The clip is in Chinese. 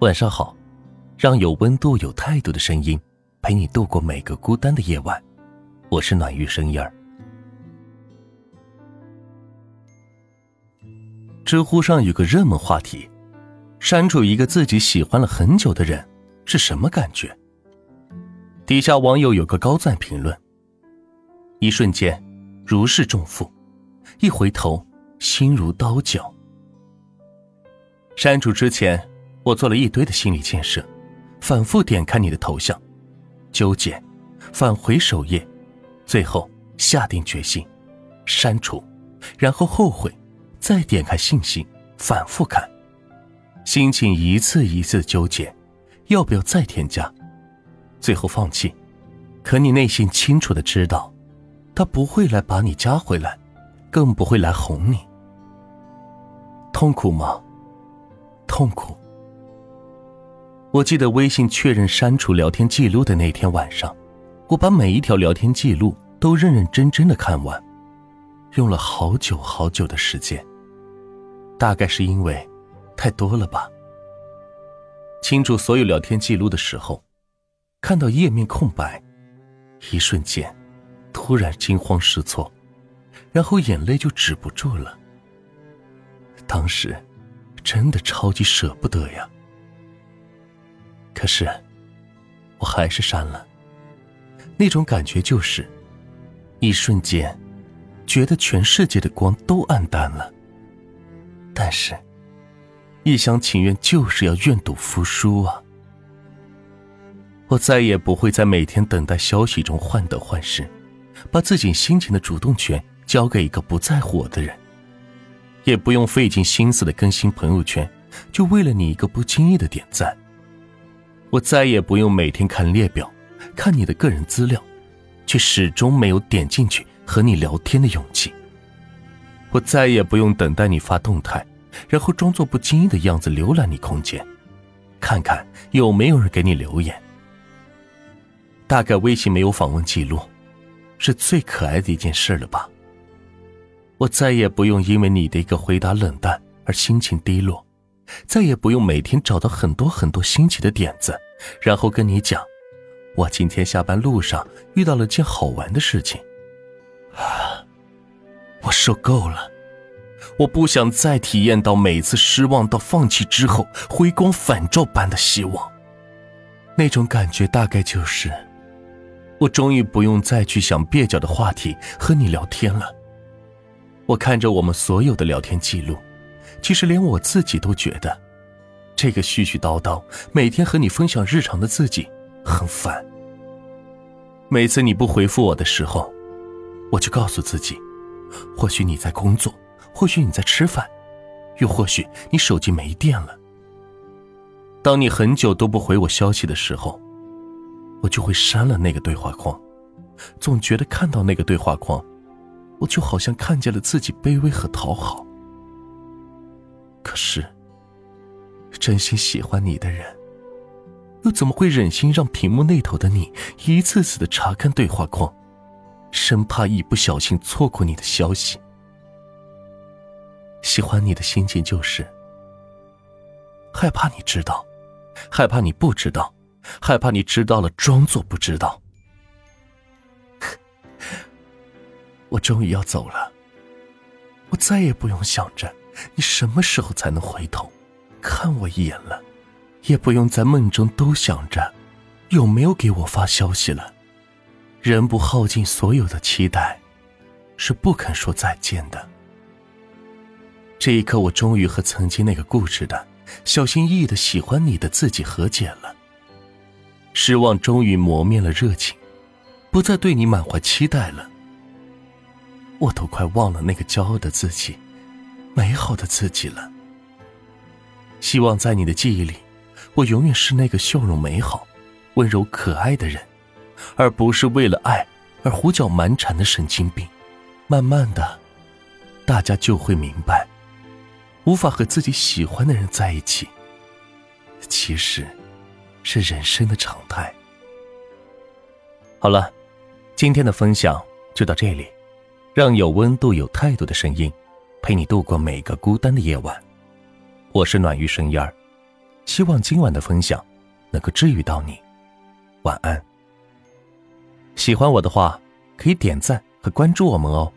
晚上好，让有温度、有态度的声音陪你度过每个孤单的夜晚。我是暖玉声音儿。知乎上有个热门话题：删除一个自己喜欢了很久的人是什么感觉？底下网友有个高赞评论：一瞬间如释重负，一回头心如刀绞。删除之前。我做了一堆的心理建设，反复点开你的头像，纠结，返回首页，最后下定决心删除，然后后悔，再点开信息，反复看，心情一次一次纠结，要不要再添加，最后放弃。可你内心清楚的知道，他不会来把你加回来，更不会来哄你。痛苦吗？痛苦。我记得微信确认删除聊天记录的那天晚上，我把每一条聊天记录都认认真真的看完，用了好久好久的时间。大概是因为太多了吧。清除所有聊天记录的时候，看到页面空白，一瞬间，突然惊慌失措，然后眼泪就止不住了。当时，真的超级舍不得呀。可是，我还是删了。那种感觉就是，一瞬间，觉得全世界的光都暗淡了。但是，一厢情愿就是要愿赌服输啊！我再也不会在每天等待消息中患得患失，把自己心情的主动权交给一个不在乎我的人，也不用费尽心思的更新朋友圈，就为了你一个不经意的点赞。我再也不用每天看列表，看你的个人资料，却始终没有点进去和你聊天的勇气。我再也不用等待你发动态，然后装作不经意的样子浏览你空间，看看有没有人给你留言。大概微信没有访问记录，是最可爱的一件事了吧？我再也不用因为你的一个回答冷淡而心情低落。再也不用每天找到很多很多新奇的点子，然后跟你讲，我今天下班路上遇到了件好玩的事情。啊，我受够了，我不想再体验到每次失望到放弃之后回光返照般的希望。那种感觉大概就是，我终于不用再去想蹩脚的话题和你聊天了。我看着我们所有的聊天记录。其实连我自己都觉得，这个絮絮叨叨、每天和你分享日常的自己很烦。每次你不回复我的时候，我就告诉自己，或许你在工作，或许你在吃饭，又或许你手机没电了。当你很久都不回我消息的时候，我就会删了那个对话框。总觉得看到那个对话框，我就好像看见了自己卑微和讨好。可是，真心喜欢你的人，又怎么会忍心让屏幕那头的你一次次的查看对话框，生怕一不小心错过你的消息？喜欢你的心情就是害怕你知道，害怕你不知道，害怕你知道了装作不知道。我终于要走了，我再也不用想着。你什么时候才能回头，看我一眼了？也不用在梦中都想着有没有给我发消息了。人不耗尽所有的期待，是不肯说再见的。这一刻，我终于和曾经那个固执的、小心翼翼的喜欢你的自己和解了。失望终于磨灭了热情，不再对你满怀期待了。我都快忘了那个骄傲的自己。美好的自己了。希望在你的记忆里，我永远是那个笑容美好、温柔可爱的人，而不是为了爱而胡搅蛮缠的神经病。慢慢的，大家就会明白，无法和自己喜欢的人在一起，其实是人生的常态。好了，今天的分享就到这里，让有温度、有态度的声音。陪你度过每个孤单的夜晚，我是暖玉生烟儿，希望今晚的分享能够治愈到你，晚安。喜欢我的话，可以点赞和关注我们哦。